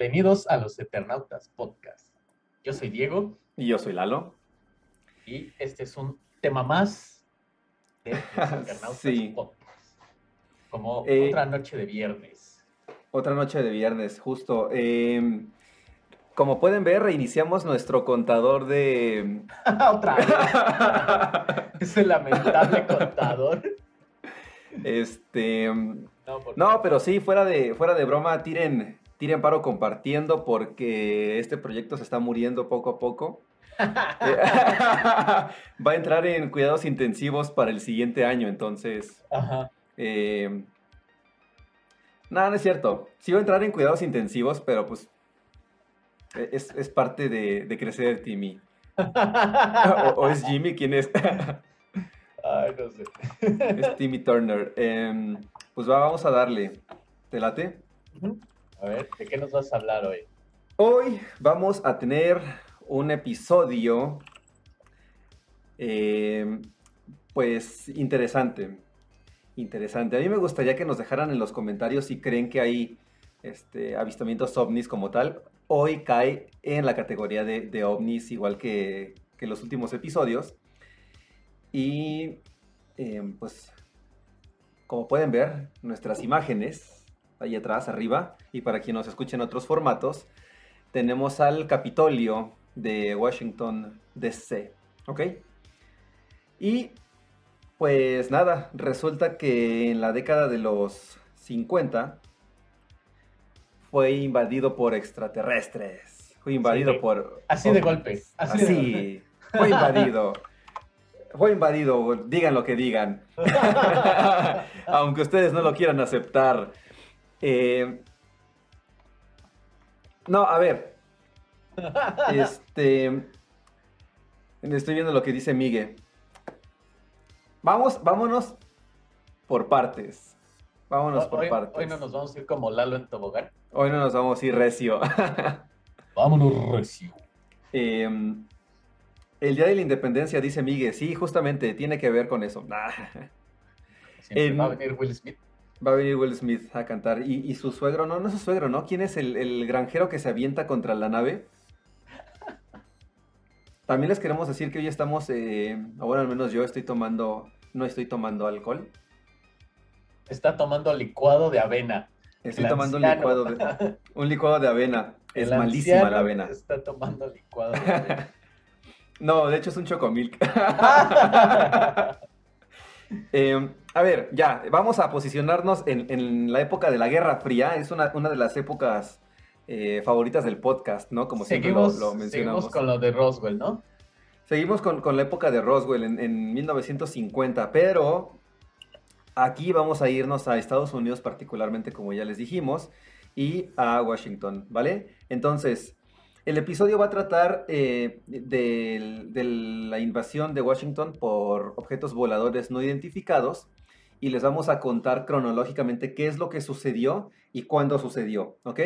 Bienvenidos a los Eternautas Podcast. Yo soy Diego. Y yo soy Lalo. Y este es un tema más de los Eternautas Podcast. Como eh, otra noche de viernes. Otra noche de viernes, justo. Em, como pueden ver, reiniciamos nuestro contador de. Otra vez. Ese lamentable contador. Este. No, pero sí, fuera de, fuera de broma, tiren, tiren paro compartiendo porque este proyecto se está muriendo poco a poco. Va a entrar en cuidados intensivos para el siguiente año, entonces. Ajá. Eh, no, no es cierto. Sí va a entrar en cuidados intensivos, pero pues e, es, parte de, crecer Timmy. o, es Jimmy quien es. Ay, no sé. es Timmy Turner. Em, pues vamos a darle. ¿Te late? A ver, ¿de qué nos vas a hablar hoy? Hoy vamos a tener un episodio, em, pues interesante. Interesante. A mí me gustaría que nos dejaran en los comentarios si creen que hay este, avistamientos ovnis como tal. Hoy cae en la categoría de, ovnis, igual que, los últimos episodios. Y em, pues, como pueden ver, nuestras imágenes, ahí atrás, arriba, y para quienes nos escuchen en otros formatos, tenemos al Capitolio de Washington, D.C. ¿Ok? Y pues nada, resulta que en la década de los 50 fue invadido por extraterrestres. Fue invadido por... Así de golpe. Así, fue invadido. fue invadido, digan lo que digan. Aunque ustedes no lo quieran aceptar. Eh, no, a ver. Este. Estoy viendo lo que dice Miguel. Vamos, vámonos por partes. Vámonos por partes. Hoy no nos vamos a ir como Lalo en tobogán. Hoy no nos vamos a ir recio. Vámonos recio. Eh, el Día de la Independencia, dice Miguel, sí, justamente, tiene que ver con eso. va a venir Will Smith. Va a venir Will Smith a cantar. Y, su suegro, no, no es su suegro, ¿no? ¿Quién es el, granjero que se avienta contra la nave? También les queremos decir que hoy estamos, eh, bueno, al menos yo estoy tomando, no estoy tomando alcohol. Está tomando licuado de avena. Estoy tomando un licuado de, un licuado de avena. es malísima la avena. Está tomando licuado de avena. No, de hecho es un chocomilk. eh, a ver, ya, vamos a posicionarnos en, la época de la Guerra Fría. Es una, de las épocas eh, favoritas del podcast, ¿no? Como siempre lo, mencionamos. Seguimos con lo de Roswell, ¿no? Seguimos con, la época de Roswell en, en 1950, pero aquí vamos a irnos a Estados Unidos particularmente, como ya les dijimos, y a Washington, ¿vale? Entonces, el episodio va a tratar eh, de, la invasión de Washington por objetos voladores no identificados y les vamos a contar cronológicamente qué es lo que sucedió y cuándo sucedió, ¿ok?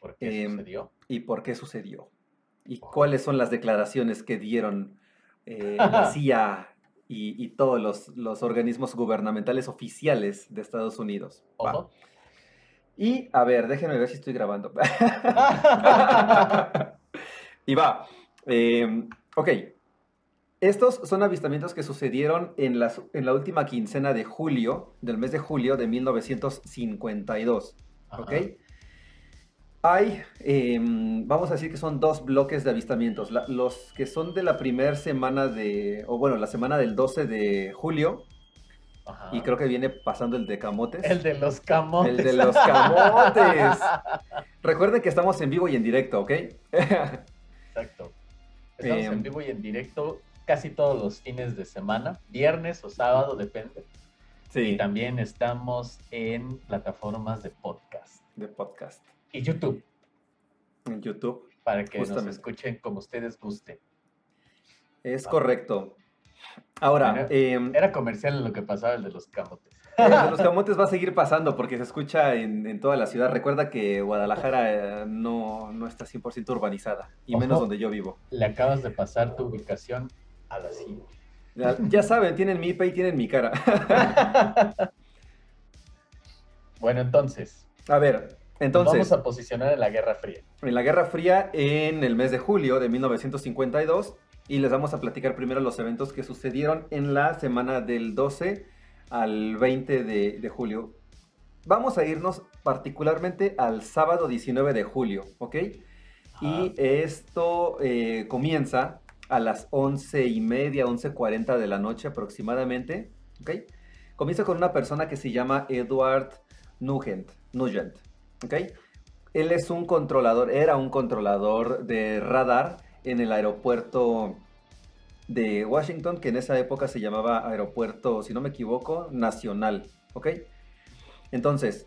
¿Por qué em, sucedió? Y por qué sucedió. Y cuáles son las declaraciones que dieron eh, la CIA y, todos los, organismos gubernamentales oficiales de Estados Unidos. Y a ver, déjenme ver si estoy grabando. y va. Em, ok. Estos son avistamientos que sucedieron en, en la última quincena de julio, del mes de julio de 1952. ¿Ok? Hay, em, vamos a decir que son dos bloques de avistamientos. los que son de la primera semana de, o bueno, la semana del 12 de julio, y creo que viene pasando el de camotes. El de los camotes. El de los camotes. Recuerden que estamos en vivo y en directo, ¿ok? Exacto. Estamos en em, vivo y en directo casi todos los fines de semana, viernes o sábado, depende. Sí. Y también estamos en plataformas de podcast. De podcast. Y YouTube. En YouTube. Para que nos escuchen como ustedes gusten. Es correcto. Ahora, em, era comercial lo que pasaba el de los camotes. El de los camotes va a seguir pasando porque se escucha en, toda la ciudad. Recuerda que Guadalajara eh, no, está 100% urbanizada, y menos donde yo vivo. Le acabas de pasar tu ubicación a la siguiente. Ya, saben, tienen mi IP y tienen mi cara. bueno, entonces. A ver, Entonces, vamos a posicionar en la Guerra Fría. En la Guerra Fría en el mes de julio de 1952 y les vamos a platicar primero los eventos que sucedieron en la semana del 12 al 20 de, julio. Vamos a irnos particularmente al sábado 19 de julio, ¿ok? Y esto eh, comienza a las 11 y media, 11.40 de la noche aproximadamente. Comienza con una persona que se llama Edward Nugent, Nugent. Él es un controlador, era un controlador de radar en el aeropuerto de Washington, que en esa época se llamaba aeropuerto, si no me equivoco, nacional. Entonces,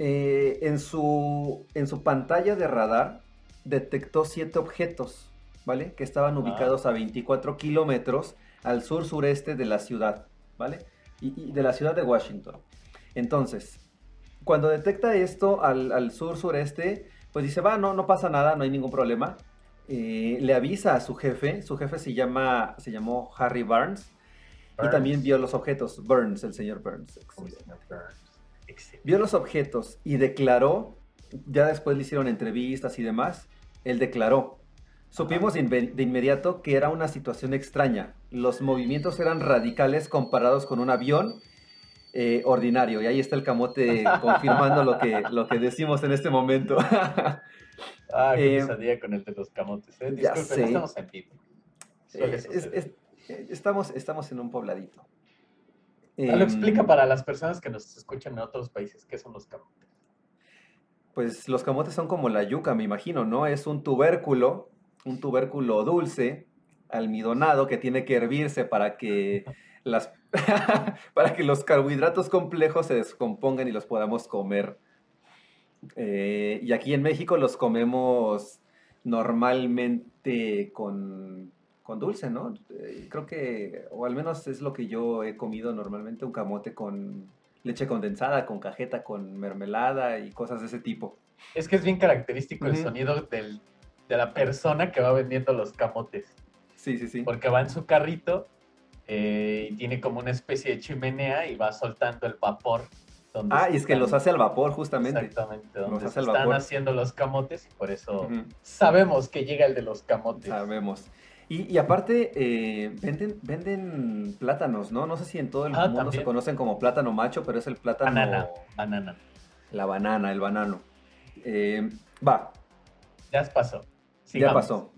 eh, en, su, en su pantalla de radar detectó siete objetos, ¿vale? Que estaban ubicados a 24 kilómetros al sur-sureste de la ciudad, ¿vale? Y, de la ciudad de Washington. Entonces, cuando detecta esto al, sur-sureste, pues dice, va, no, no pasa nada, no hay ningún problema. Eh, le avisa a su jefe, su jefe se llama, se llamó Harry Barnes, y también vio los objetos, Burns, el señor Burns. Vio los objetos y declaró, ya después le hicieron entrevistas y demás, él declaró, supimos de inmediato que era una situación extraña, los movimientos eran radicales comparados con un avión eh, ordinario. Y ahí está el camote confirmando lo que, lo que decimos en este momento. ah, qué eh, con el de los camotes. ¿eh? sé. estamos en vivo. Eh, estamos, estamos en un pobladito. Ah, lo explica em, para las personas que nos escuchan en otros países, ¿qué son los camotes? Pues los camotes son como la yuca, me imagino, ¿no? Es un tubérculo, un tubérculo dulce, almidonado, que tiene que hervirse para que las para que los carbohidratos complejos se descompongan y los podamos comer. Eh, y aquí en México los comemos normalmente con, dulce, ¿no? Eh, creo que, o al menos es lo que yo he comido normalmente, un camote con leche condensada, con cajeta, con mermelada y cosas de ese tipo. Es que es bien característico el sonido de la persona que va vendiendo los camotes. Sí, sí, sí. Porque va en su carrito eh, y tiene como una especie de chimenea y va soltando el vapor. ah, y es que los hace al vapor justamente. Exactamente, donde están haciendo los camotes y por eso sabemos que llega el de los camotes. Sabemos. Y, aparte, eh, venden, venden plátanos, ¿no? No sé si en todo el ah, mundo se conocen como plátano macho, pero es el plátano... Banana, banana. La banana, el banano. Eh, va. Ya pasó. Ya pasó.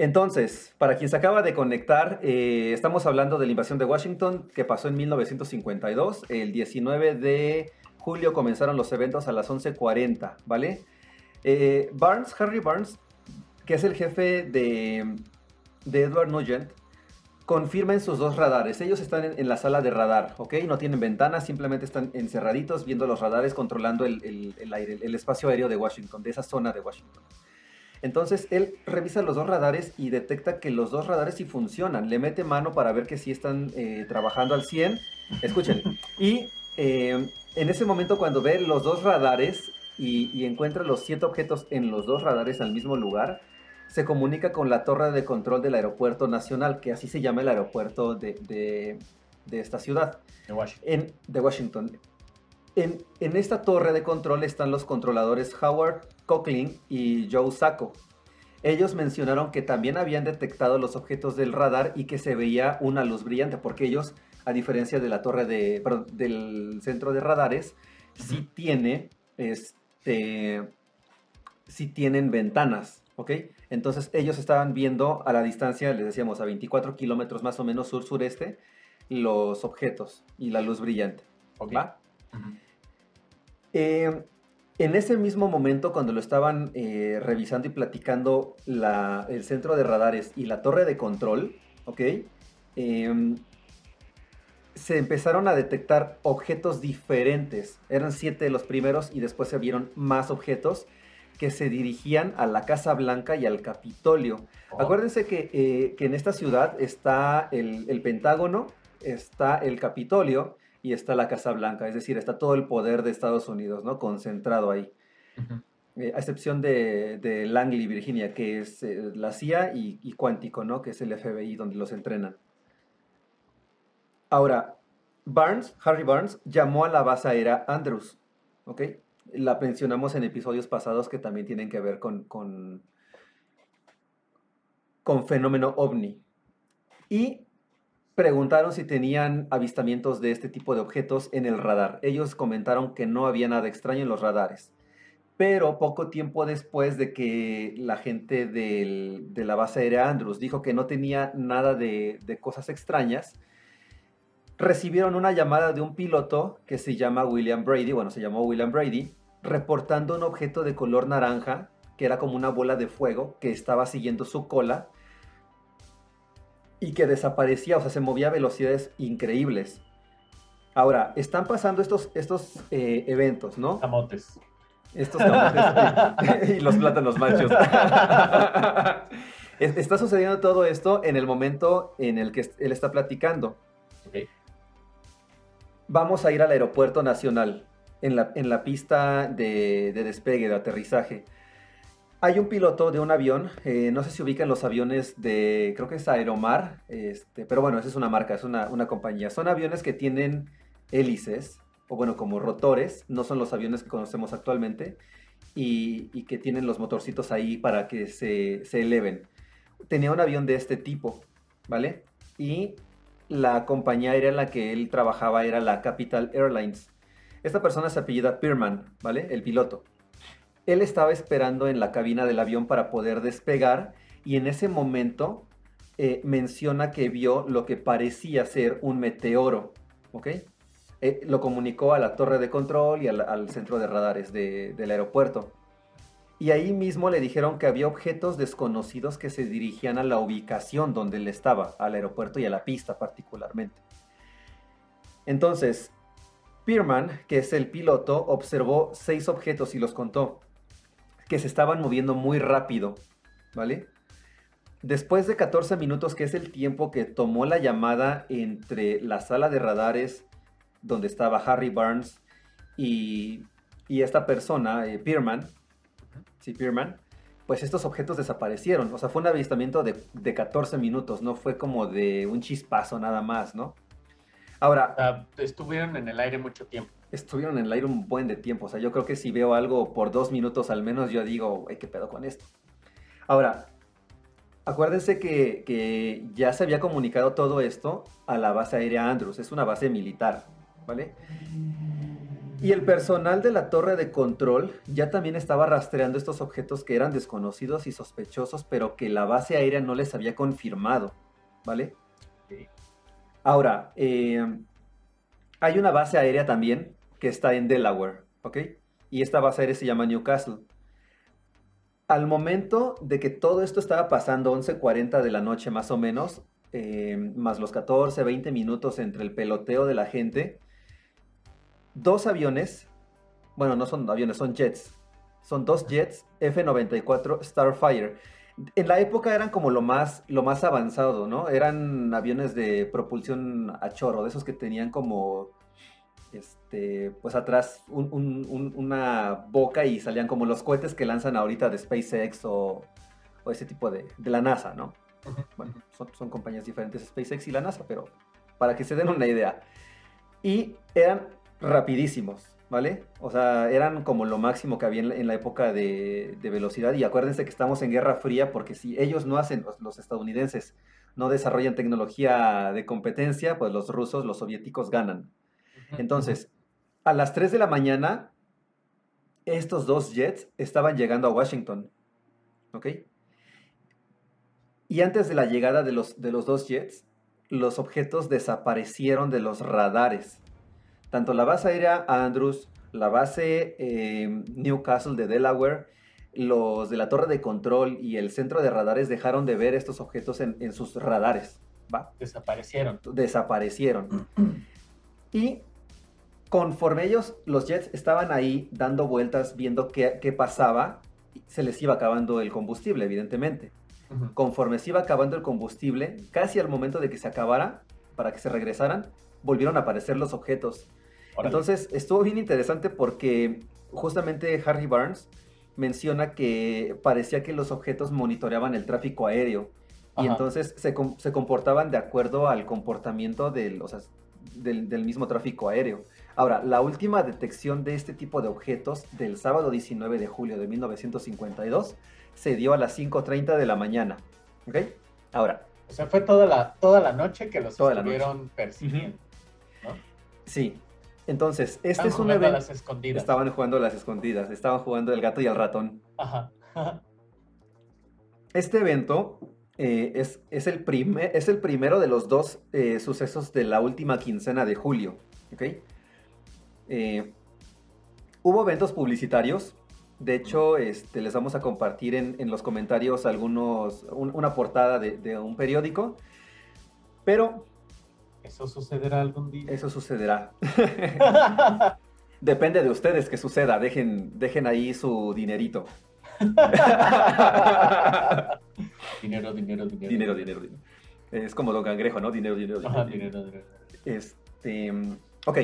Entonces, para quien se acaba de conectar, eh, estamos hablando de la invasión de Washington que pasó en 1952. El 19 de julio comenzaron los eventos a las 11.40, ¿vale? Eh, Barnes, Harry Barnes, que es el jefe de, Edward Nugent, confirma en sus dos radares. Ellos están en, la sala de radar, ¿ok? No tienen ventanas, simplemente están encerraditos viendo los radares, controlando el, aire, el espacio aéreo de Washington, de esa zona de Washington. Entonces él revisa los dos radares y detecta que los dos radares sí funcionan. Le mete mano para ver que sí están eh, trabajando al 100. Escuchen. Y eh, en ese momento cuando ve los dos radares y, encuentra los siete objetos en los dos radares al mismo lugar, se comunica con la torre de control del aeropuerto nacional, que así se llama el aeropuerto de, esta ciudad. De Washington. En, de Washington. En, en, esta torre de control están los controladores Howard Coughlin y Joe Sacco. Ellos mencionaron que también habían detectado los objetos del radar y que se veía una luz brillante, porque ellos, a diferencia de la torre de, del centro de radares, sí tiene, este, sí tienen ventanas, ¿ok? Entonces ellos estaban viendo a la distancia, les decíamos, a 24 kilómetros más o menos sur-sureste, los objetos y la luz brillante, ¿ok? En ese mismo momento, cuando lo estaban eh, revisando y platicando el centro de radares y la torre de control, ¿ok? Em, se empezaron a detectar objetos diferentes. Eran siete de los primeros y después se vieron más objetos que se dirigían a la Casa Blanca y al Capitolio. Oh. Acuérdense que, eh, que, en esta ciudad está el, el Pentágono, está el Capitolio y está la Casa Blanca, es decir, está todo el poder de Estados Unidos, ¿no? Concentrado ahí. Eh, a excepción de, Langley, Virginia, que es eh, la CIA, y, Cuántico, ¿no? Que es el FBI donde los entrenan. Ahora, Barnes, Harry Barnes, llamó a la base aérea Andrews, ¿ok? La mencionamos en episodios pasados que también tienen que ver con, con, con fenómeno ovni. Y preguntaron si tenían avistamientos de este tipo de objetos en el radar. Ellos comentaron que no había nada extraño en los radares. Pero poco tiempo después de que la gente de la base aérea Andrews dijo que no tenía nada de, de cosas extrañas, recibieron una llamada de un piloto que se llama William Brady, bueno, se llamó William Brady, reportando un objeto de color naranja, que era como una bola de fuego, que estaba siguiendo su cola y que desaparecía, o sea, se movía a velocidades increíbles. Ahora, están pasando estos, estos eh, eventos, ¿no? Camotes. Estos camotes y los plátanos machos. está sucediendo todo esto en el momento en el que él está platicando. Okay vamos a ir al aeropuerto nacional, en la, en la pista de, despegue, de aterrizaje. Hay un piloto de un avión, eh, no sé si ubican los aviones de, creo que es Aeromar, este, pero bueno, esa es una marca, es una, compañía. Son aviones que tienen hélices, o bueno, como rotores, no son los aviones que conocemos actualmente, y, que tienen los motorcitos ahí para que se, se eleven. Tenía un avión de este tipo, ¿vale? Y la compañía aérea en la que él trabajaba era la Capital Airlines. Esta persona se apellida Pierman, ¿vale? El piloto. Él estaba esperando en la cabina del avión para poder despegar y en ese momento eh, menciona que vio lo que parecía ser un meteoro, ¿ok? Eh, lo comunicó a la torre de control y al, centro de radares del aeropuerto y ahí mismo le dijeron que había objetos desconocidos que se dirigían a la ubicación donde él estaba, al aeropuerto y a la pista particularmente. Entonces, Pierman, que es el piloto, observó seis objetos y los contó, que se estaban moviendo muy rápido, ¿vale? Después de 14 minutos, que es el tiempo que tomó la llamada entre la sala de radares donde estaba Harry Barnes y, esta persona, eh, Pierman, sí, Pierman, pues estos objetos desaparecieron. O sea, fue un avistamiento de, de 14 minutos, no fue como de un chispazo nada más, ¿no? Ahora... estuvieron en el aire mucho tiempo. Estuvieron en el aire un buen de tiempo. O sea, yo creo que si veo algo por dos minutos al menos, yo digo, ¿qué pedo con esto? Ahora, acuérdense que, que ya se había comunicado todo esto a la base aérea Andrews. Es una base militar, ¿vale? Y el personal de la torre de control ya también estaba rastreando estos objetos que eran desconocidos y sospechosos, pero que la base aérea no les había confirmado, ¿vale? Ahora, eh, hay una base aérea también que está en Delaware, ¿ok? Y esta base se llama Newcastle. Al momento de que todo esto estaba pasando, 11.40 de la noche más o menos, eh, más los 14, 20 minutos entre el peloteo de la gente, dos aviones, bueno, no son aviones, son jets. Son dos jets F-94 Starfire. En la época eran como lo más, lo más avanzado, ¿no? Eran aviones de propulsión a chorro, de esos que tenían como, este, pues atrás una boca y salían como los cohetes que lanzan ahorita de SpaceX o, ese tipo de, de la NASA, ¿no? Bueno, son, son compañías diferentes, SpaceX y la NASA, pero para que se den una idea. Y eran rapidísimos, ¿vale? O sea, eran como lo máximo que había en la, época de, velocidad. Y acuérdense que estamos en Guerra Fría porque si ellos no hacen, los, estadounidenses no desarrollan tecnología de competencia, pues los rusos, los soviéticos ganan. Entonces, a las 3 de la mañana, estos dos jets estaban llegando a Washington, ¿ok? Y antes de la llegada de los, de los dos jets, los objetos desaparecieron de los radares tanto la base aérea Andrews, la base eh, Newcastle de Delaware, los de la torre de control y el centro de radares dejaron de ver estos objetos en, sus radares. ¿va? Desaparecieron. Desaparecieron. y conforme ellos, los jets, estaban ahí dando vueltas, viendo qué, qué pasaba, se les iba acabando el combustible, evidentemente. Conforme se iba acabando el combustible, casi al momento de que se acabara, para que se regresaran, volvieron a aparecer los objetos. Entonces, estuvo bien interesante porque justamente Harry Barnes menciona que parecía que los objetos monitoreaban el tráfico aéreo y entonces se, comportaban de acuerdo al comportamiento del, del, mismo tráfico aéreo. Ahora, la última detección de este tipo de objetos del sábado 19 de julio de 1952 se dio a las 5.30 de la mañana. ¿Ok? Ahora. O sea, fue toda la, toda la noche que los estuvieron persiguiendo. ¿no? Sí. Entonces, este es un evento. Las escondidas. Estaban jugando a las escondidas. Estaban jugando el gato y el ratón. Ajá. Este evento eh, es, es, el primer, es el primero de los dos eh, sucesos de la última quincena de julio. ¿ok? Eh, hubo eventos publicitarios. De hecho, este, les vamos a compartir en, los comentarios algunos, una portada de, un periódico. Pero... ¿Eso sucederá algún día? Eso sucederá. Depende de ustedes que suceda. Dejen, dejen ahí su dinerito. dinero, dinero, dinero. Dinero, dinero, dinero. Es como Don Cangrejo, ¿no? Dinero, dinero, dinero. dinero, dinero. Este, ok.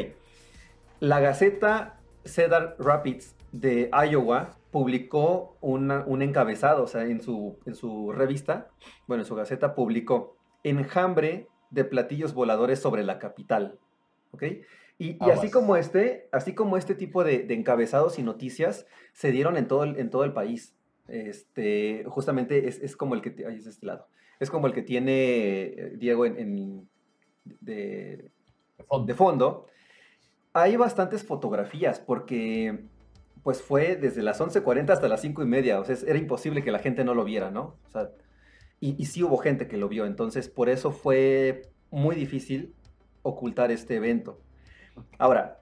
La Gaceta Cedar Rapids de Iowa publicó un encabezado, o sea, en su, en su revista, bueno, en su Gaceta publicó enjambre de platillos voladores sobre la capital. ¿Ok? Y, así como este, así como este tipo de, encabezados y noticias se dieron en todo el, en todo el país. Este, justamente es, como el que ahí es este lado. Es como el que tiene eh, Diego en, de, de fondo hay bastantes fotografías porque pues fue desde las 11.40 hasta las 5 y media, o sea, era imposible que la gente no lo viera, ¿no? Sea, y, sí hubo gente que lo vio, entonces por eso fue muy difícil ocultar este evento. Ahora,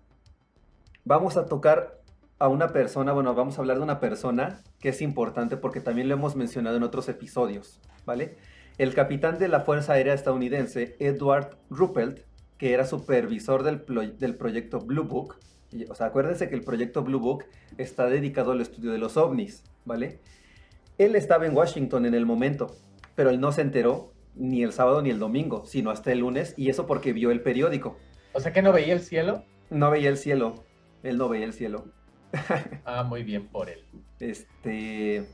vamos a tocar a una persona, bueno, vamos a hablar de una persona que es importante porque también lo hemos mencionado en otros episodios, ¿vale? El capitán de la Fuerza Aérea estadounidense, Edward Ruppelt, que era supervisor del, del proyecto Blue Book. O sea, acuérdense que el proyecto Blue Book está dedicado al estudio de los ovnis, ¿vale? Él estaba en Washington en el momento, pero él no se enteró ni el sábado ni el domingo, sino hasta el lunes, y eso porque vio el periódico. O sea que no veía el cielo. No veía el cielo. Él no veía el cielo. ah, muy bien por él. Este.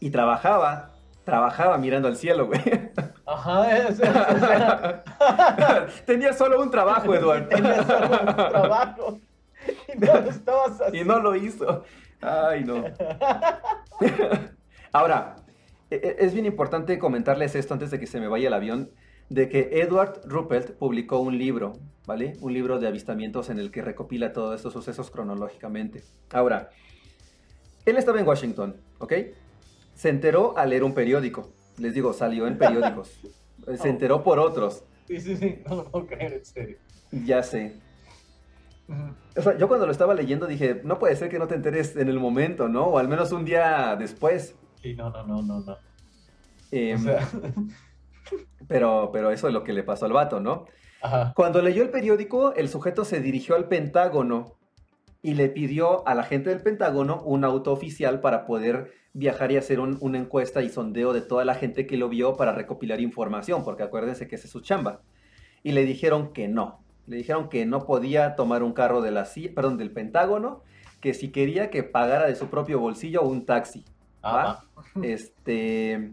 Y trabajaba trabajaba mirando al cielo, güey. Ajá, Tenía solo un trabajo, Eduardo. Tenía solo un trabajo. Y no lo estabas haciendo. Y no lo hizo. Ay, no. Ahora, e, e, es bien importante comentarles esto antes de que se me vaya el avión, de que Edward Ruppelt publicó un libro, ¿vale? Un libro de avistamientos en el que recopila todos estos sucesos cronológicamente. Ahora, él estaba en Washington, ¿ok? Se enteró al leer un periódico. Les digo, salió en periódicos. Se enteró por otros. Sí, sí, sí, no lo puedo creer, en serio. Ya sé. O sea, yo cuando lo estaba leyendo dije, no puede ser que no te enteres en el momento, ¿no? O al menos un día después. Sí, no, no, no, no, no. Em, o sea... pero, pero eso es lo que le pasó al vato, ¿no? Ajá. Cuando leyó el periódico, el sujeto se dirigió al Pentágono y le pidió a la gente del Pentágono un auto oficial para poder viajar y hacer una encuesta y sondeo de toda la gente que lo vio para recopilar información, porque acuérdense que esa es su chamba. Y le dijeron que no. Le dijeron que no podía tomar un carro de la perdón, del Pentágono, que si quería que pagara de su propio bolsillo un taxi. Este,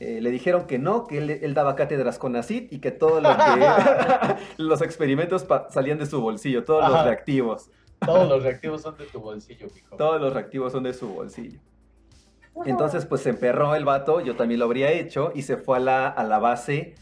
eh, le dijeron que no, que él, daba cátedras con ACID y que todos los experimentos salían de su bolsillo, todos los reactivos. Todos los reactivos son de tu bolsillo, hijo. Todos los reactivos son de su bolsillo. Entonces, pues se emperró el vato, yo también lo habría hecho, y se fue a la, a la base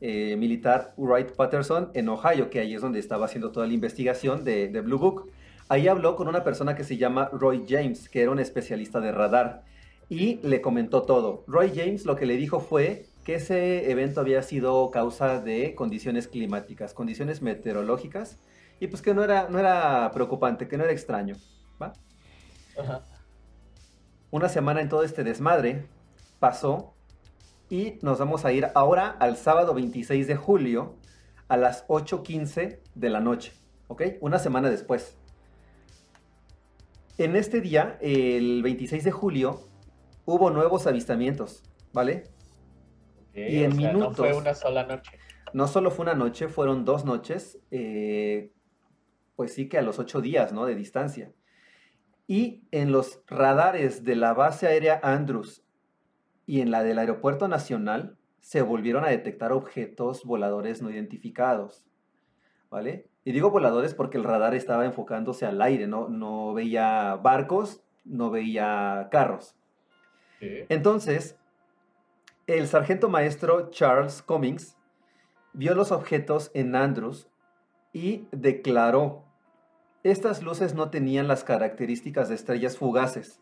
eh, militar Wright Patterson en Ohio, que ahí es donde estaba haciendo toda la investigación de, de, Blue Book. Ahí habló con una persona que se llama Roy James, que era un especialista de radar, y le comentó todo. Roy James lo que le dijo fue que ese evento había sido causa de condiciones climáticas, condiciones meteorológicas, y pues que no era, no era preocupante, que no era extraño. ¿va? Una semana en todo este desmadre pasó y nos vamos a ir ahora al sábado 26 de julio a las 8.15 de la noche, ¿ok? Una semana después. En este día, el 26 de julio, hubo nuevos avistamientos, ¿vale? y en minutos. No fue una sola noche. No solo fue una noche, fueron dos noches. Eh, pues sí que a los ocho días, ¿no? De distancia. Y en los radares de la base aérea Andrews y en la del Aeropuerto Nacional se volvieron a detectar objetos voladores no identificados. ¿vale? Y digo voladores porque el radar estaba enfocándose al aire, no, no veía barcos, no veía carros. Entonces, el sargento maestro Charles Cummings vio los objetos en Andrews y declaró, estas luces no tenían las características de estrellas fugaces,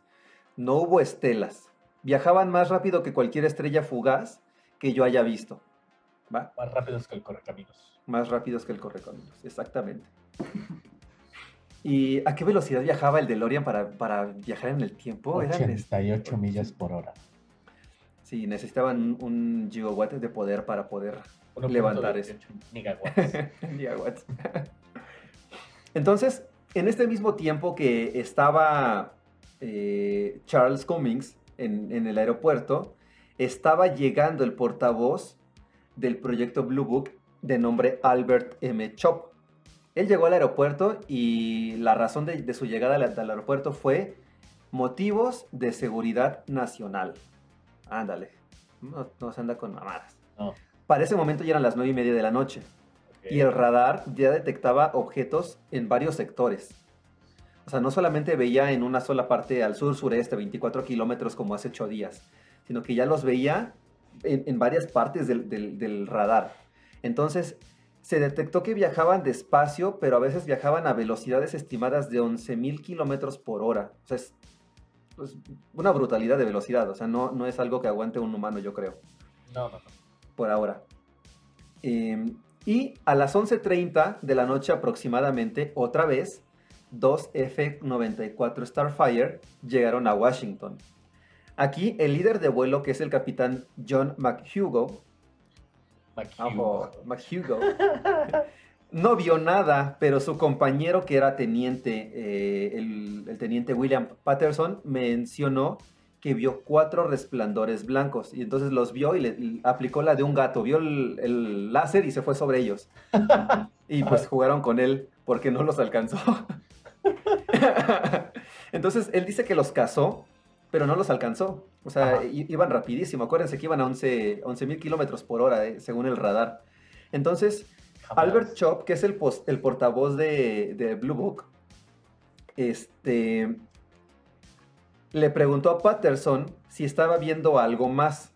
no hubo estelas, viajaban más rápido que cualquier estrella fugaz que yo haya visto. Más rápidos que el correcaminos. Más rápidos que el correcaminos, exactamente. ¿Y a qué velocidad viajaba el DeLorean para, para viajar en el tiempo? 88 millas por hora. Sí, necesitaban un gigawatt de poder para poder levantar eso. Gigawatts. Entonces, en este mismo tiempo que estaba eh, Charles Cummings en, en, el aeropuerto, estaba llegando el portavoz del proyecto Blue Book de nombre Albert M. Chop. Él llegó al aeropuerto y la razón de, su llegada al, aeropuerto fue motivos de seguridad nacional. Ándale, no, se anda con mamadas. Para ese momento ya eran las nueve y media de la noche y el radar ya detectaba objetos en varios sectores. O sea, no solamente veía en una sola parte al sur-sureste, 24 kilómetros como hace ocho días, sino que ya los veía en, varias partes del, del radar. Entonces, se detectó que viajaban despacio, pero a veces viajaban a velocidades estimadas de 11.000 kilómetros por hora. O sea, es pues, una brutalidad de velocidad. O sea, no, no es algo que aguante un humano, yo creo. No, no, no. Por ahora. Em, y a las 11.30 de la noche aproximadamente, otra vez, dos F-94 Starfire llegaron a Washington. Aquí el líder de vuelo, que es el capitán John McHugo, McHugo. No vio nada, pero su compañero que era teniente, eh, el, teniente William Patterson, mencionó que vio cuatro resplandores blancos y entonces los vio y le aplicó la de un gato, vio el, láser y se fue sobre ellos. y pues jugaron con él porque no los alcanzó. entonces él dice que los cazó, pero no los alcanzó. O sea, iban rapidísimo. Acuérdense que iban a 11 mil kilómetros por hora, eh, según el radar. Entonces, Albert Chop, que es el, el portavoz de, Blue Book, este, le preguntó a Patterson si estaba viendo algo más.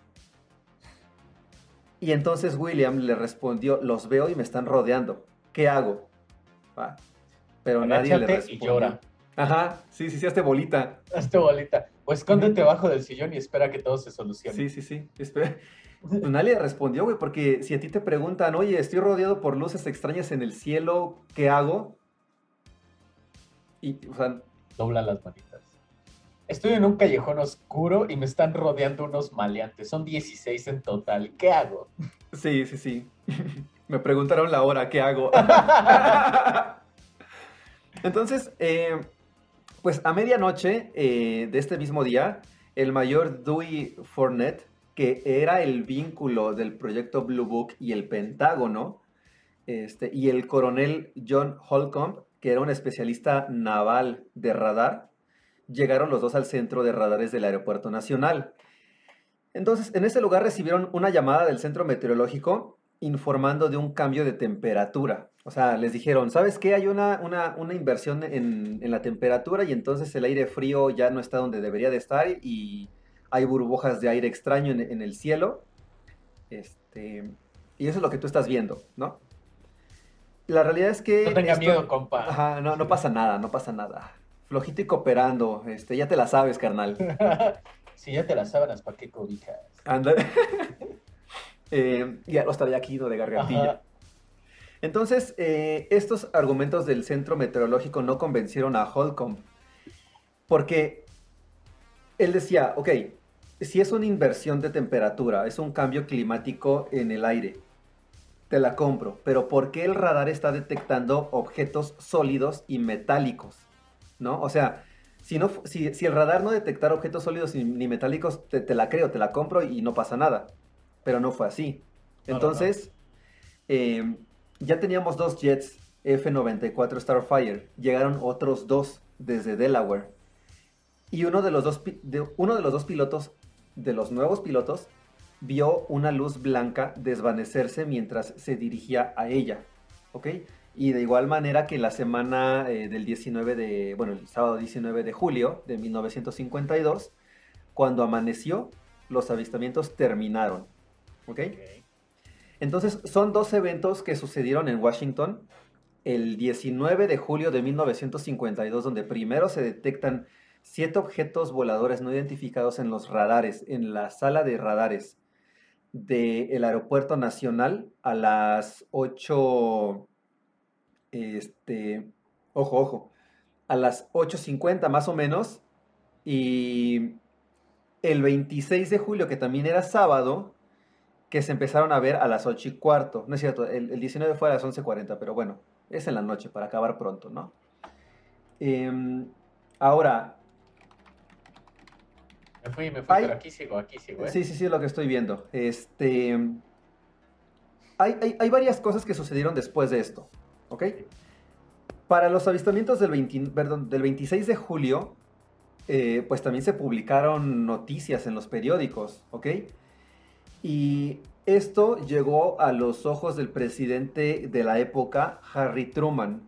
Y entonces William le respondió, los veo y me están rodeando. ¿Qué hago? Pero nadie le respondió. Y llora. Ajá, sí, sí, sí, hazte bolita. Hazte bolita. Pues escóndete abajo del sillón y espera que todo se solucione. Sí, sí, sí. Espera. Pues nadie respondió, güey, porque si a ti te preguntan, oye, estoy rodeado por luces extrañas en el cielo, ¿qué hago? Y, o sea... Dobla las manitas. Estoy en un callejón oscuro y me están rodeando unos maleantes. Son 16 en total. ¿Qué hago? Sí, sí, sí. me preguntaron la hora, ¿qué hago? Entonces, eh, pues a medianoche eh, de este mismo día, el mayor Dewey Fournette, que era el vínculo del proyecto Blue Book y el Pentágono, este, y el coronel John Holcomb, que era un especialista naval de radar, llegaron los dos al centro de radares del Aeropuerto Nacional. Entonces, en ese lugar recibieron una llamada del centro meteorológico informando de un cambio de temperatura. O sea, les dijeron, ¿sabes qué? Hay una, una, inversión en, la temperatura y entonces el aire frío ya no está donde debería de estar y hay burbujas de aire extraño en, el cielo. Este, y eso es lo que tú estás viendo, ¿no? La realidad es que... No tengas miedo, compa. Ajá, no, no pasa nada, no pasa nada. Flojito y cooperando, este, ya te la sabes, carnal. si ya te la sabes, ¿para qué cobijas? Anda. Eh, ya lo estaría aquí, ¿no? De gargantilla. Entonces, eh, estos argumentos del centro meteorológico no convencieron a Holcomb, porque él decía, ok, si es una inversión de temperatura, es un cambio climático en el aire, te la compro, pero ¿por qué el radar está detectando objetos sólidos y metálicos? ¿No? O sea, si, no, si, el radar no detectara objetos sólidos ni, metálicos, te, la creo, te la compro y no pasa nada pero no fue así. Entonces, em, ya teníamos dos jets F-94 Starfire, llegaron otros dos desde Delaware. Y uno de, los dos, uno de los dos pilotos, de los nuevos pilotos, vio una luz blanca desvanecerse mientras se dirigía a ella. ¿Ok? Y de igual manera que la semana eh, del 19 de, bueno, el sábado 19 de julio de 1952, cuando amaneció, los avistamientos terminaron. ¿Ok? Entonces, son dos eventos que sucedieron en Washington. El 19 de julio de 1952, donde primero se detectan siete objetos voladores no identificados en los radares, en la sala de radares del aeropuerto nacional a las 8, este, ojo, ojo, a las 8.50 más o menos. Y el 26 de julio, que también era sábado, que se empezaron a ver a las 8 y cuarto. No es cierto, el, 19 fue a las 11.40, pero bueno, es en la noche para acabar pronto, ¿no? Em, ahora, me fui, me fui, pero aquí sigo, aquí sigo. ¿eh? Sí, sí, sí, lo que estoy viendo. Este. Hay, hay, varias cosas que sucedieron después de esto, ¿ok? Para los avistamientos del, del 26 de julio, eh, pues también se publicaron noticias en los periódicos, ¿ok? Y esto llegó a los ojos del presidente de la época, Harry Truman.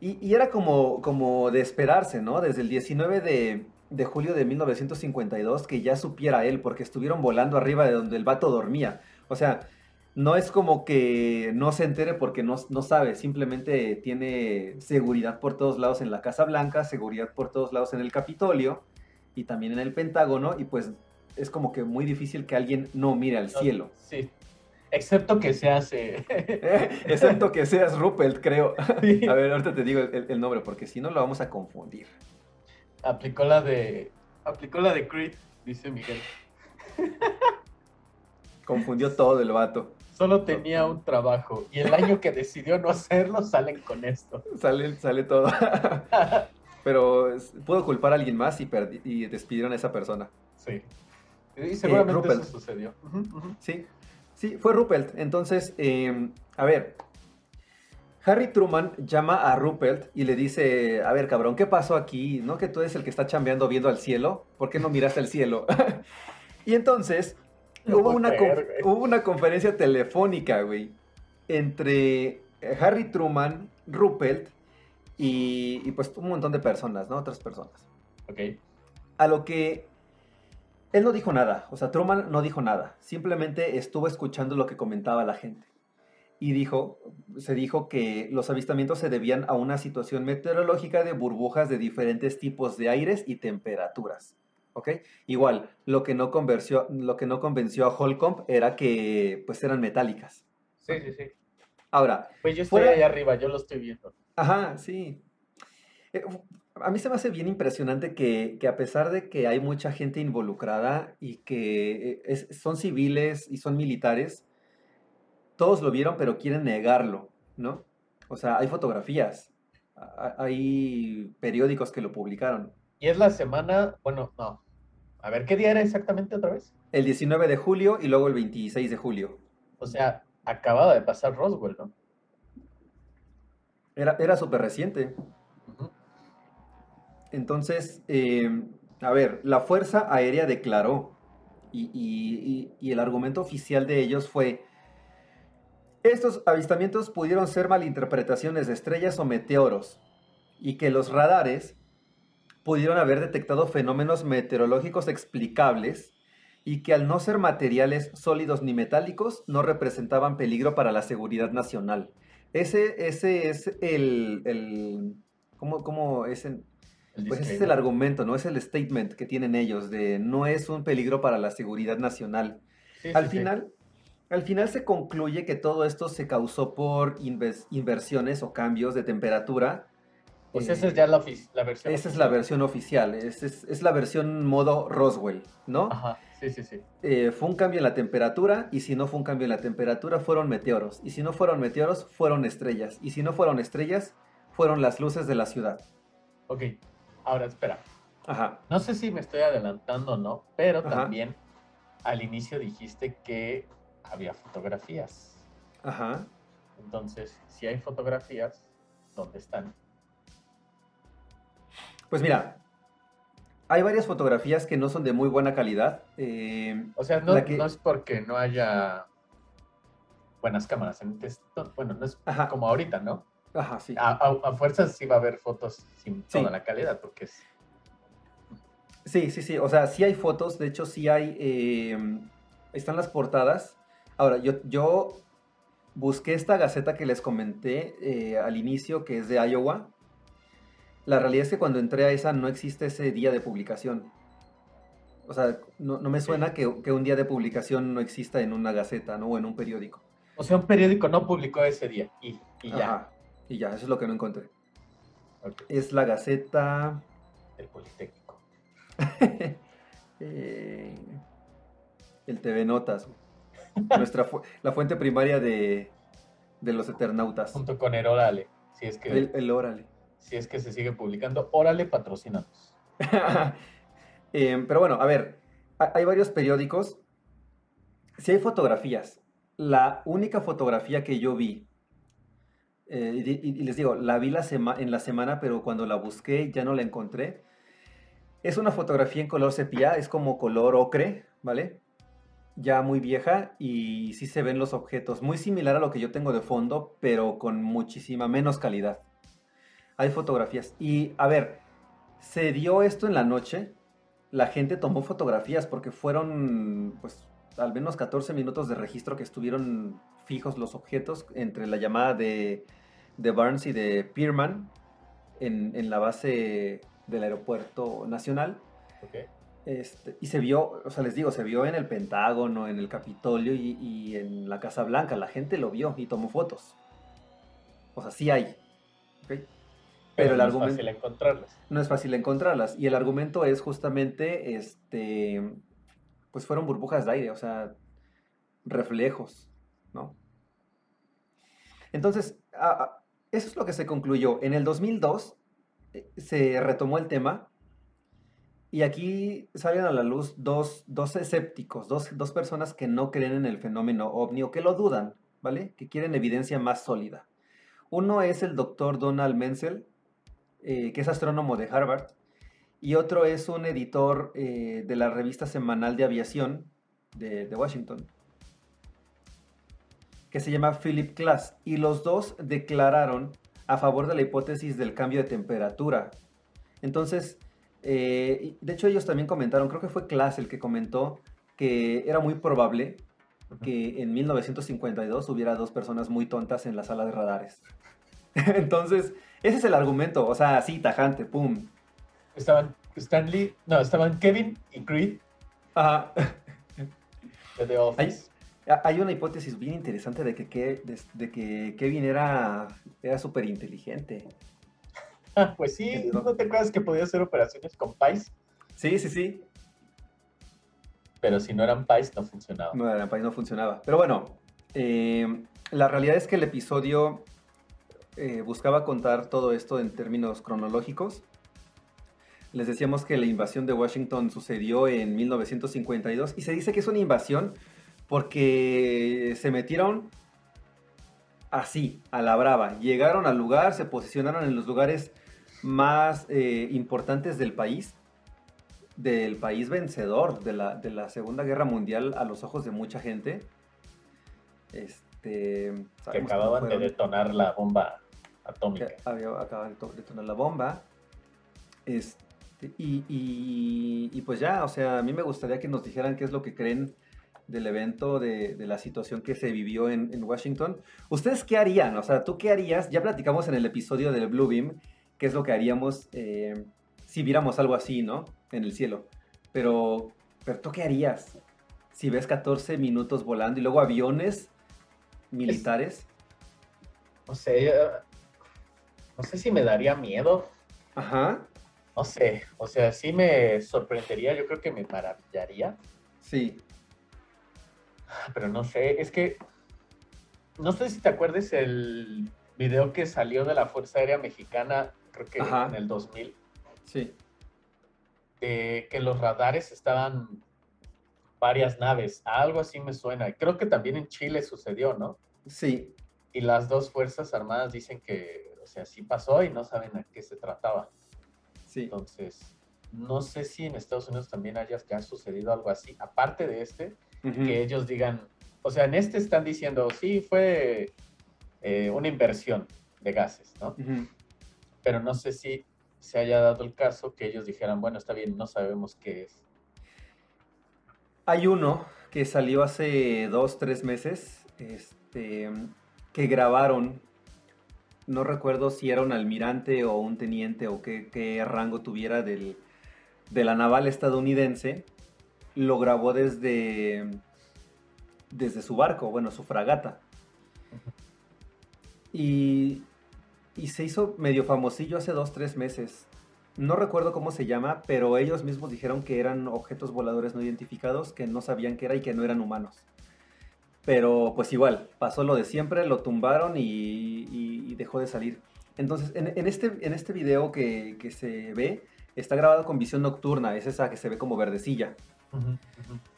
Y, y era como, como de esperarse, ¿no? Desde el 19 de, de julio de 1952 que ya supiera él, porque estuvieron volando arriba de donde el vato dormía. O sea, no es como que no se entere porque no, no, sabe, simplemente tiene seguridad por todos lados en la Casa Blanca, seguridad por todos lados en el Capitolio y también en el Pentágono, y pues es como que muy difícil que alguien no mire al cielo. Sí. Excepto que seas... Eh... Excepto que seas Rupert, creo. A ver, ahorita te digo el nombre, porque si no lo vamos a confundir. Aplicó la de. Aplicó la de Creed, dice Miguel. Confundió todo el vato. Solo tenía un trabajo y el año que decidió no hacerlo salen con esto. Sale, sale todo. Pero pudo culpar a alguien más y, y despidieron a esa persona. Sí. Y seguramente eso sucedió. Sí, sí, fue Rupert. Entonces, em, a ver, Harry Truman llama a Rupert y le dice, a ver cabrón, ¿qué pasó aquí? ¿No que tú eres el que está chambeando viendo al cielo? ¿Por qué no miraste al cielo? y entonces hubo, una hubo una conferencia telefónica, güey, entre Harry Truman, Rupert y, y, pues un montón de personas, ¿no? Otras personas. Ok. A lo que él no dijo nada, o sea, Truman no dijo nada, simplemente estuvo escuchando lo que comentaba la gente y dijo, se dijo que los avistamientos se debían a una situación meteorológica de burbujas de diferentes tipos de aires y temperaturas. ¿Ok? Igual, lo que no convenció, lo que no convenció a Holcomb era que pues eran metálicas. Sí, sí, sí. Ahora. Pues yo estoy ahí arriba, yo lo estoy viendo. Ajá, sí. Eh, a mí se me hace bien impresionante que, a pesar de que hay mucha gente involucrada y que eh, son civiles y son militares, todos lo vieron, pero quieren negarlo, ¿no? O sea, hay fotografías, hay periódicos que lo publicaron. Y es la semana, bueno, no. A ver, ¿qué día era exactamente otra vez? El 19 de julio y luego el 26 de julio. O sea, acababa de pasar Roswell, ¿no? Era, era súper reciente. Entonces, em, a ver, la Fuerza Aérea declaró y, y, el argumento oficial de ellos fue, estos avistamientos pudieron ser malinterpretaciones de estrellas o meteoros, y que los radares pudieron haber detectado fenómenos meteorológicos explicables y que al no ser materiales sólidos ni metálicos no representaban peligro para la seguridad nacional. Ese, ese es el, el ¿cómo, es? pues ese es el argumento, ¿no? Es el statement que tienen ellos de no es un peligro para la seguridad nacional. al final, al final se concluye que todo esto se causó por inversiones o cambios de temperatura. Pues esa es ya la, versión. Esa es la versión oficial, es, es, la versión modo Roswell, ¿no? Ajá, sí, sí, sí. Eh, fue un cambio en la temperatura y si no fue un cambio en la temperatura fueron meteoros. Y si no fueron meteoros, fueron estrellas. Y si no fueron estrellas, fueron las luces de la ciudad. Ok, ahora espera. Ajá. No sé si me estoy adelantando o no, pero también al inicio dijiste que había fotografías. Ajá. Entonces, si hay fotografías, ¿dónde están? Pues mira, hay varias fotografías que no son de muy buena calidad. Eh, o sea, no, es porque no haya buenas cámaras. En bueno, no es como ahorita, ¿no? Ajá, sí. A, fuerzas sí va a haber fotos sin toda la calidad, porque es... Sí, sí, sí. O sea, sí hay fotos. De hecho, sí hay... Em, están las portadas. Ahora, yo, yo busqué esta gaceta que les comenté eh, al inicio, que es de Iowa. La realidad es que cuando entré a esa no existe ese día de publicación. O sea, no, me suena que, un día de publicación no exista en una gaceta, ¿no? O en un periódico. O sea, un periódico no publicó ese día y, ya. y ya, eso es lo que no encontré. Es la gaceta... El Politécnico. Eh, el TV Notas. Nuestra la fuente primaria de, los Eternautas. Junto con el Órale. Si es que, el, el Órale. Si es que se sigue publicando. Órale, patrocínanos. Eh, pero bueno, a ver, hay varios periódicos. Si hay fotografías, la única fotografía que yo vi, eh, y, les digo, la vi la en la semana, pero cuando la busqué ya no la encontré. Es una fotografía en color sepia, es como color ocre, ¿vale? Ya muy vieja y sí se ven los objetos, muy similar a lo que yo tengo de fondo, pero con muchísima menos calidad. Hay fotografías. Y a ver, se dio esto en la noche, la gente tomó fotografías porque fueron, pues, al menos 14 minutos de registro que estuvieron fijos los objetos entre la llamada de, de Barnes y de Pierman en, la base del aeropuerto nacional. Este, y se vio, o sea, les digo, se vio en el Pentágono, en el Capitolio y, en la Casa Blanca. La gente lo vio y tomó fotos. O sea, sí hay. Pero, el argumento, es fácil encontrarlas. No es fácil encontrarlas. Y el argumento es justamente, este, pues fueron burbujas de aire, o sea, reflejos, ¿no? Entonces, eso es lo que se concluyó. En el 2002 eh, se retomó el tema y aquí salen a la luz dos, dos escépticos, dos, dos, personas que no creen en el fenómeno ovni o que lo dudan, ¿vale? Que quieren evidencia más sólida. Uno es el doctor Donald Menzel, eh, que es astrónomo de Harvard, y otro es un editor eh, de la revista semanal de aviación de, Washington, que se llama Philip Klass, y los dos declararon a favor de la hipótesis del cambio de temperatura. Entonces, eh, de hecho ellos también comentaron, creo que fue Klass el que comentó que era muy probable que en 1952 hubiera dos personas muy tontas en la sala de radares. Entonces, ese es el argumento, o sea, así, tajante, pum. Estaban Stanley, no, estaban Kevin y Creed. Ajá. De The Office. Hay, una hipótesis bien interesante de que, de, que Kevin era era súper inteligente. pues sí, ¿no te acuerdas que podía hacer operaciones con Pais? Sí, sí, sí. Pero si no eran Pais, no funcionaba. No eran Pais, no funcionaba. Pero bueno, eh, la realidad es que el episodio eh, buscaba contar todo esto en términos cronológicos. Les decíamos que la invasión de Washington sucedió en 1952 y se dice que es una invasión porque se metieron así, a la brava. Llegaron al lugar, se posicionaron en los lugares más eh, importantes del país, del país vencedor de la, de la, Segunda Guerra Mundial a los ojos de mucha gente. Este, que acababan de detonar la bomba atómica. Había acabado de detonar la bomba. Este, y, y, pues ya, o sea, a mí me gustaría que nos dijeran qué es lo que creen del evento, de, de la situación que se vivió en, en, Washington. ¿Ustedes qué harían? O sea, ¿tú qué harías? Ya platicamos en el episodio del Blue Beam, qué es lo que haríamos eh, si viéramos algo así, ¿no? En el cielo. Pero, pero ¿tú qué harías? Si ves 14 minutos volando y luego aviones militares. no sé, no sé si me daría miedo. Ajá. No sé, o sea, sí me sorprendería, yo creo que me maravillaría. Sí. Pero no sé, es que no sé si te acuerdas el video que salió de la Fuerza Aérea Mexicana, creo que en el 2000. Sí. De que los radares estaban varias naves, algo así me suena. Creo que también en Chile sucedió, ¿no? Sí. Y las dos Fuerzas Armadas dicen que o sea, sí pasó y no saben a qué se trataba. Sí. Entonces, no sé si en Estados Unidos también haya ha sucedido algo así, aparte de este, que ellos digan, o sea, en este están diciendo, sí, fue eh, una inversión, de gases, ¿no? Pero no sé si se haya dado el caso que ellos dijeran, bueno, está bien, no sabemos qué es. Hay uno que salió hace dos, tres meses, este, que grabaron, no recuerdo si era un almirante o un teniente o qué, rango tuviera del, de la naval estadounidense, lo grabó desde, desde su barco, bueno, su fragata. Y, y se hizo medio famosillo hace dos, tres meses. No recuerdo cómo se llama, pero ellos mismos dijeron que eran objetos voladores no identificados, que no sabían qué era y que no eran humanos. Pero pues igual, pasó lo de siempre, lo tumbaron y, dejó de salir. Entonces, en, este, en este video que, se ve, está grabado con visión nocturna, es esa que se ve como verdecilla.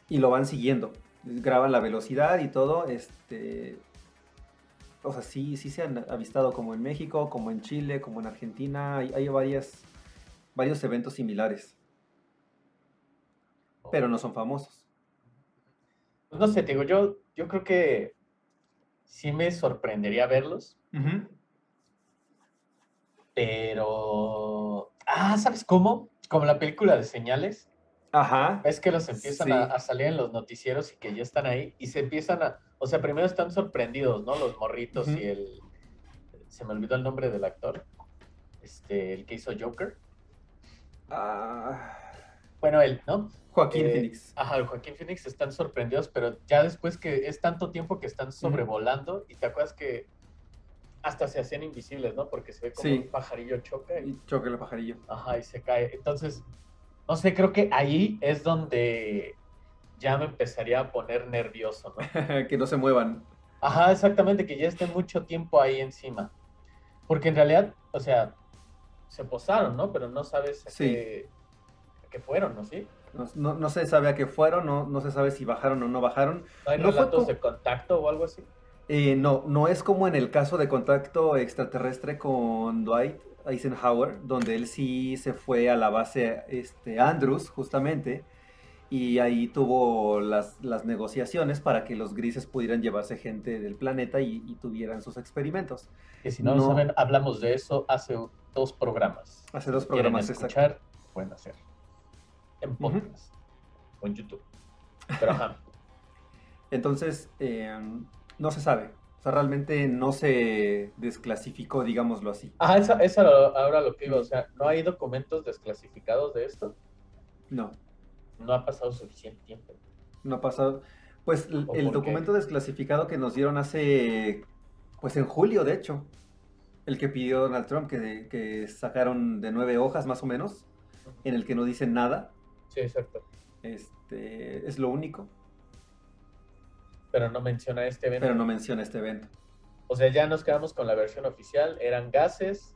Y lo van siguiendo. Graban la velocidad y todo. Este, o sea, sí, sí se han avistado como en México, como en Chile, como en Argentina. Hay, varias, varios eventos similares. Pero no son famosos. Pues no sé, te digo, yo, yo creo que sí me sorprendería verlos. Pero. Ah, ¿sabes cómo? Como la película de señales. Ajá. Es que los empiezan a, salir en los noticieros y que ya están ahí y se empiezan a, o sea, primero están sorprendidos, ¿no? Los morritos y el, se me olvidó el nombre del actor, este, el que hizo Joker. Ah. Bueno, él, ¿no? Joaquín eh, Phoenix. Ajá, Joaquín Phoenix están sorprendidos, pero ya después que es tanto tiempo que están sobrevolando y te acuerdas que hasta se hacían invisibles, ¿no? Porque se ve como un pajarillo choca. Y... choca el pajarillo. Ajá, y se cae. Entonces, no sé, creo que ahí es donde ya me empezaría a poner nervioso, ¿no? que no se muevan. Ajá, exactamente, que ya estén mucho tiempo ahí encima. Porque en realidad, o sea, se posaron, ¿no? Pero no sabes a, qué, fueron, ¿no? ¿Sí? No, no, se sabe a qué fueron, no, no se sabe si bajaron o no bajaron. ¿No hay relatos de contacto o algo así? Eh, no, no es como en el caso de contacto extraterrestre con Dwight, Eisenhower, donde él sí se fue a la base este, Andrews, justamente, y ahí tuvo las, negociaciones para que los grises pudieran llevarse gente del planeta y, tuvieran sus experimentos. Que si no, saben, hablamos de eso hace dos programas. Hace dos programas, quieren escuchar, pueden hacer. En podcast o en YouTube. Pero ajá. Entonces, eh, no se sabe. O sea, realmente no se desclasificó, digámoslo así. Ajá, eso, eso ahora lo que digo. O sea, ¿no hay documentos desclasificados de esto? No. No ha pasado suficiente tiempo. No ha pasado. Pues el, documento desclasificado que nos dieron hace, pues en julio, de hecho, el que pidió Donald Trump, que, que sacaron de nueve hojas más o menos, en el que no dicen nada. Sí, exacto. Este, es lo único. Pero no menciona este evento. Pero no menciona este evento. O sea, ya nos quedamos con la versión oficial. Eran gases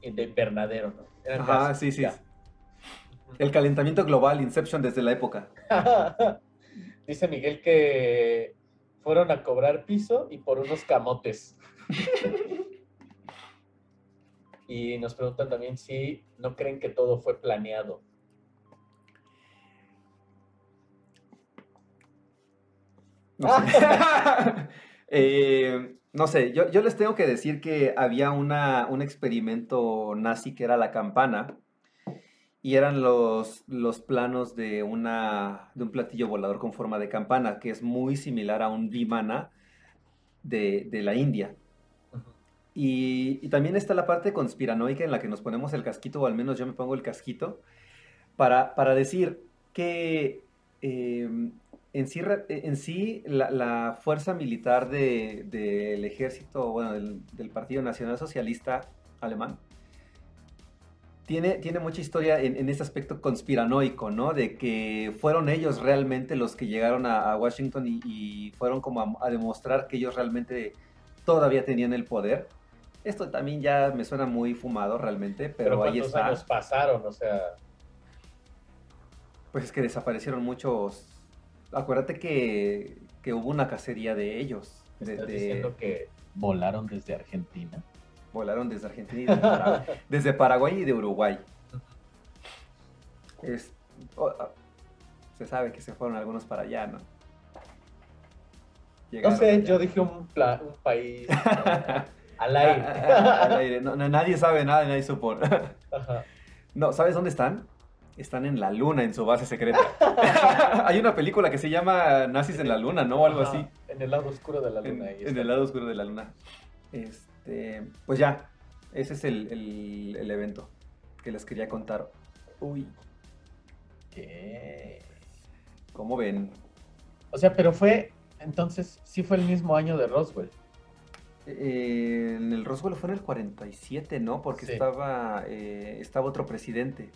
de invernadero, ¿no? Eran Ajá, sí, sí. El calentamiento global, Inception desde la época. Dice Miguel que fueron a cobrar piso y por unos camotes. y nos preguntan también si no creen que todo fue planeado. No sé. Eh, no yo, les tengo que decir que había un experimento nazi que era la campana y eran los, planos de, un platillo volador con forma de campana, que es muy similar a un vimana de, la India. y, también está la parte conspiranoica en la que nos ponemos el casquito, o al menos yo me pongo el casquito, para, decir que em, en sí, en sí la, fuerza militar del ejército, bueno, del, Partido Nacional Socialista Alemán, tiene, tiene mucha historia en, en, este aspecto conspiranoico, ¿no? De que fueron ellos realmente los que llegaron a, Washington y, fueron como a, demostrar que ellos realmente todavía tenían el poder. Esto también ya me suena muy fumado realmente, pero, ahí está. años pasaron? O sea... Pues es que desaparecieron muchos acuérdate que, hubo una cacería de ellos. ¿Estás diciendo que volaron desde Argentina? Volaron desde Argentina desde Paraguay, y de Uruguay. Ah, se sabe que se fueron algunos para allá, ¿no? no sé, yo dije un, un país Al aire. al aire. nadie sabe nada, nadie supone. No, ¿sabes dónde están? Están en la luna, en su base secreta. Hay una película que se llama Nazis en la luna, ¿no? O algo así. En el lado oscuro de la luna. En, el lado oscuro de la luna. Este, pues ya, ese es el, el evento que les quería contar. Uy. ¿Qué? ¿Cómo ven? O sea, pero fue, entonces, sí fue el mismo año de Roswell. Eh, en el Roswell fue en el 47, ¿no? Porque estaba, eh, estaba otro presidente.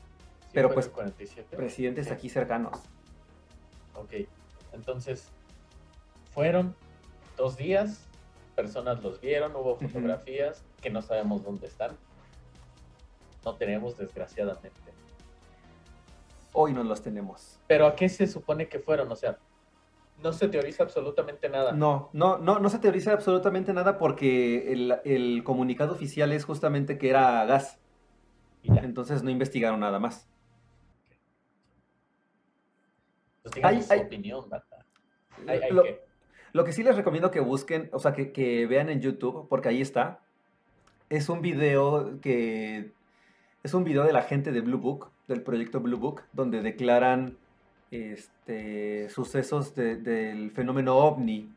Pero pues, 47? presidentes aquí cercanos. Ok, entonces, fueron dos días, personas los vieron, hubo fotografías que no sabemos dónde están. No tenemos, desgraciadamente. Hoy no los tenemos. Pero ¿a qué se supone que fueron? O sea, no se teoriza absolutamente nada. No, no, no, no se teoriza absolutamente nada porque el, comunicado oficial es justamente que era gas. Y Entonces no investigaron nada más. Pues su opinión, lo, lo, que sí les recomiendo que busquen, o sea, que, que vean en YouTube, porque ahí está, es un video que es un video de la gente de Blue Book, del proyecto Blue Book, donde declaran este, sucesos del fenómeno ovni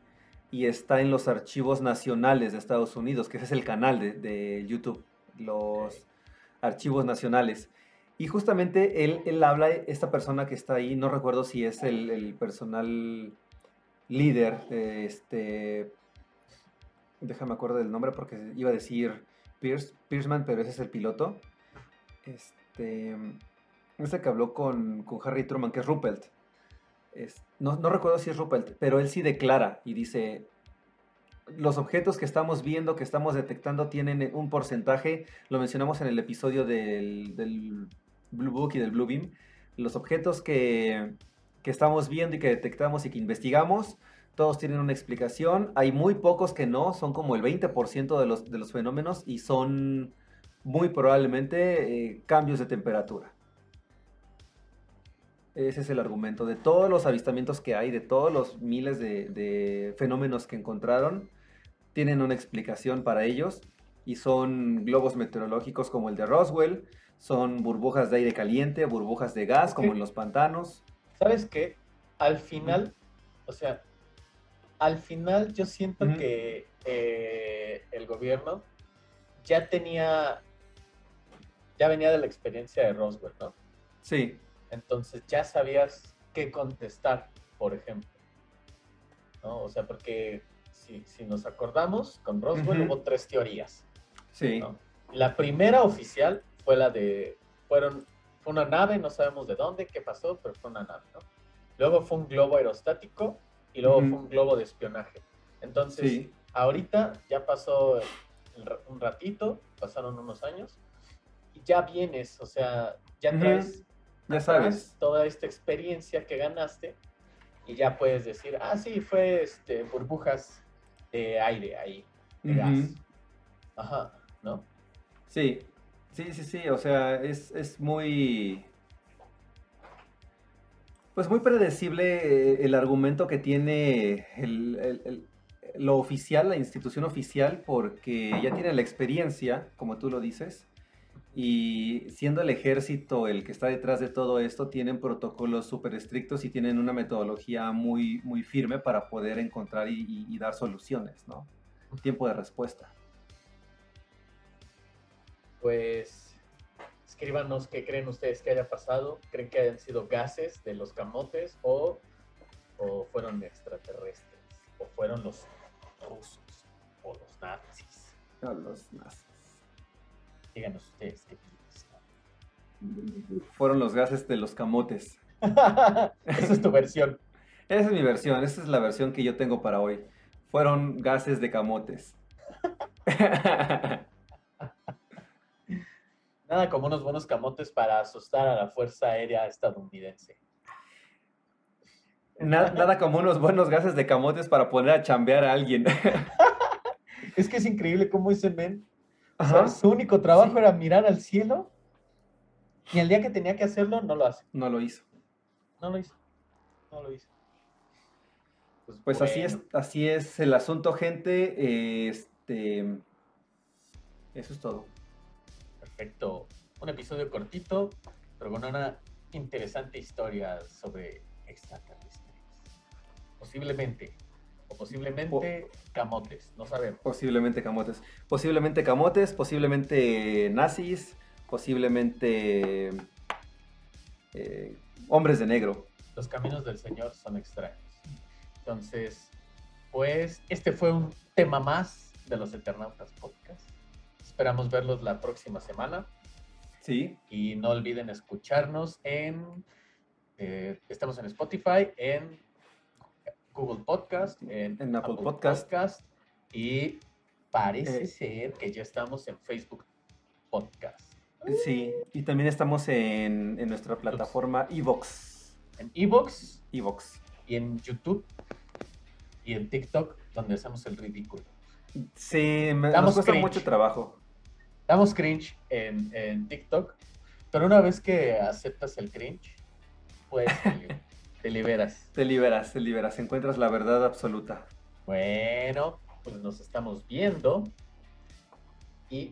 y está en los archivos nacionales de Estados Unidos, que ese es el canal de, YouTube, los archivos nacionales. Y justamente él, él, habla, esta persona que está ahí, no recuerdo si es el, personal líder, este, déjame acuerdo del nombre porque iba a decir Pierce, Pierceman, pero ese es el piloto. Este, ese que habló con, Harry Truman, que es Ruppelt. no, recuerdo si es Ruppelt, pero él sí declara y dice, los objetos que estamos viendo, que estamos detectando, tienen un porcentaje, lo mencionamos en el episodio del, Blue Book y del Blue Beam, los objetos que, que, estamos viendo y que detectamos y que investigamos, todos tienen una explicación, hay muy pocos que no, son como el 20% de los, de los fenómenos y son muy probablemente eh, cambios de temperatura. Ese es el argumento. De todos los avistamientos que hay, de todos los miles de, fenómenos que encontraron, tienen una explicación para ellos y son globos meteorológicos como el de Roswell, son burbujas de aire caliente, burbujas de gas como en los pantanos. ¿Sabes qué? Al final, o sea, al final yo siento que eh, el gobierno ya tenía ya venía de la experiencia de Roswell, ¿no? Sí. Entonces ya sabías qué contestar, por ejemplo. ¿No? O sea, porque si, nos acordamos, con Roswell hubo tres teorías. Sí. La primera oficial fue la de, fueron, fue una nave, no sabemos de dónde, qué pasó, pero fue una nave, ¿no? Luego fue un globo aerostático y luego fue un globo de espionaje. Entonces, ahorita ya pasó un ratito, pasaron unos años, ya vienes, o sea, ya traes ya sabes. toda esta experiencia que ganaste y ya puedes decir, ah, sí, fue este, burbujas de aire ahí, de gas. Ajá, ¿no? Sí, sí, sí, sí, o sea, es, muy... Pues muy predecible eh, el argumento que tiene lo oficial, la institución oficial, porque ya tiene la experiencia, como tú lo dices, y siendo el ejército el que está detrás de todo esto, tienen protocolos súper estrictos y tienen una metodología muy, muy firme para poder encontrar y, dar soluciones, ¿no? Tiempo de respuesta. Pues escríbanos qué creen ustedes que haya pasado. ¿Creen que hayan sido gases de los camotes o, o fueron extraterrestres? ¿O fueron los rusos o los nazis? No, los nazis. Díganos ustedes qué Fueron los gases de los camotes. esa es tu versión. Esa es mi versión, esa es la versión que yo tengo para hoy. Fueron gases de camotes. Nada como unos buenos camotes para asustar a la Fuerza Aérea estadounidense. Nada, nada, como unos buenos gases de camotes para poner a chambear a alguien. es que es increíble cómo ese men su único trabajo era mirar al cielo y el día que tenía que hacerlo no lo hace. No lo hizo. No lo hizo. No lo hizo. Pues, pues así es, así es el asunto, gente. Este, Eso es todo. Perfecto. Un episodio cortito, pero con una interesante historia sobre extraterrestres. Posiblemente. O posiblemente camotes, no sabemos. Posiblemente camotes. Posiblemente camotes, posiblemente nazis, posiblemente eh, hombres de negro. Los caminos del Señor son extraños. Entonces, pues este fue un tema más de los Eternautas Podcast. Esperamos verlos la próxima semana. Sí. Y no olviden escucharnos en... Eh, estamos en Spotify, en Google Podcast, en, Apple, Podcast. y parece eh. ser que ya estamos en Facebook Podcast. Sí, y también estamos en, en nuestra plataforma Evox. En Evox. Evox. Y en YouTube. Y en TikTok, donde hacemos el ridículo. Sí, me, nos cuesta mucho trabajo. Damos cringe en, en TikTok, pero una vez que aceptas el cringe, pues te liberas. Te liberas, te liberas, encuentras la verdad absoluta. Bueno, pues nos estamos viendo. Y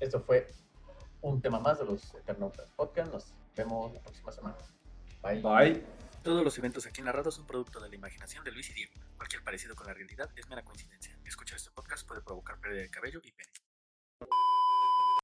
esto fue un tema más de los Eternautas Podcast. Nos vemos la próxima semana. Bye. Bye. Todos los eventos aquí narrados son producto de la imaginación de Luis y Diego. Cualquier parecido con la realidad es mera coincidencia. Escuchar este podcast puede provocar pérdida de cabello y pene.